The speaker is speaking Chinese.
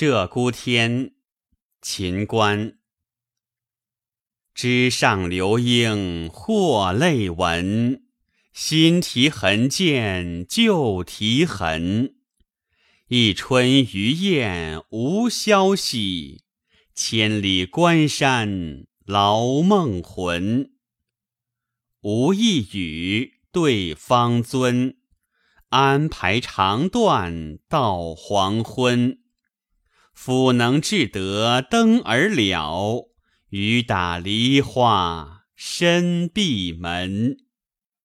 鹧鸪天，秦观。枝上流莺或泪闻，新啼痕见旧啼痕。一春鱼雁无消息，千里关山劳梦魂。无一语对方尊。安排长断到黄昏，夫能至得登而了，雨打梨花深闭门。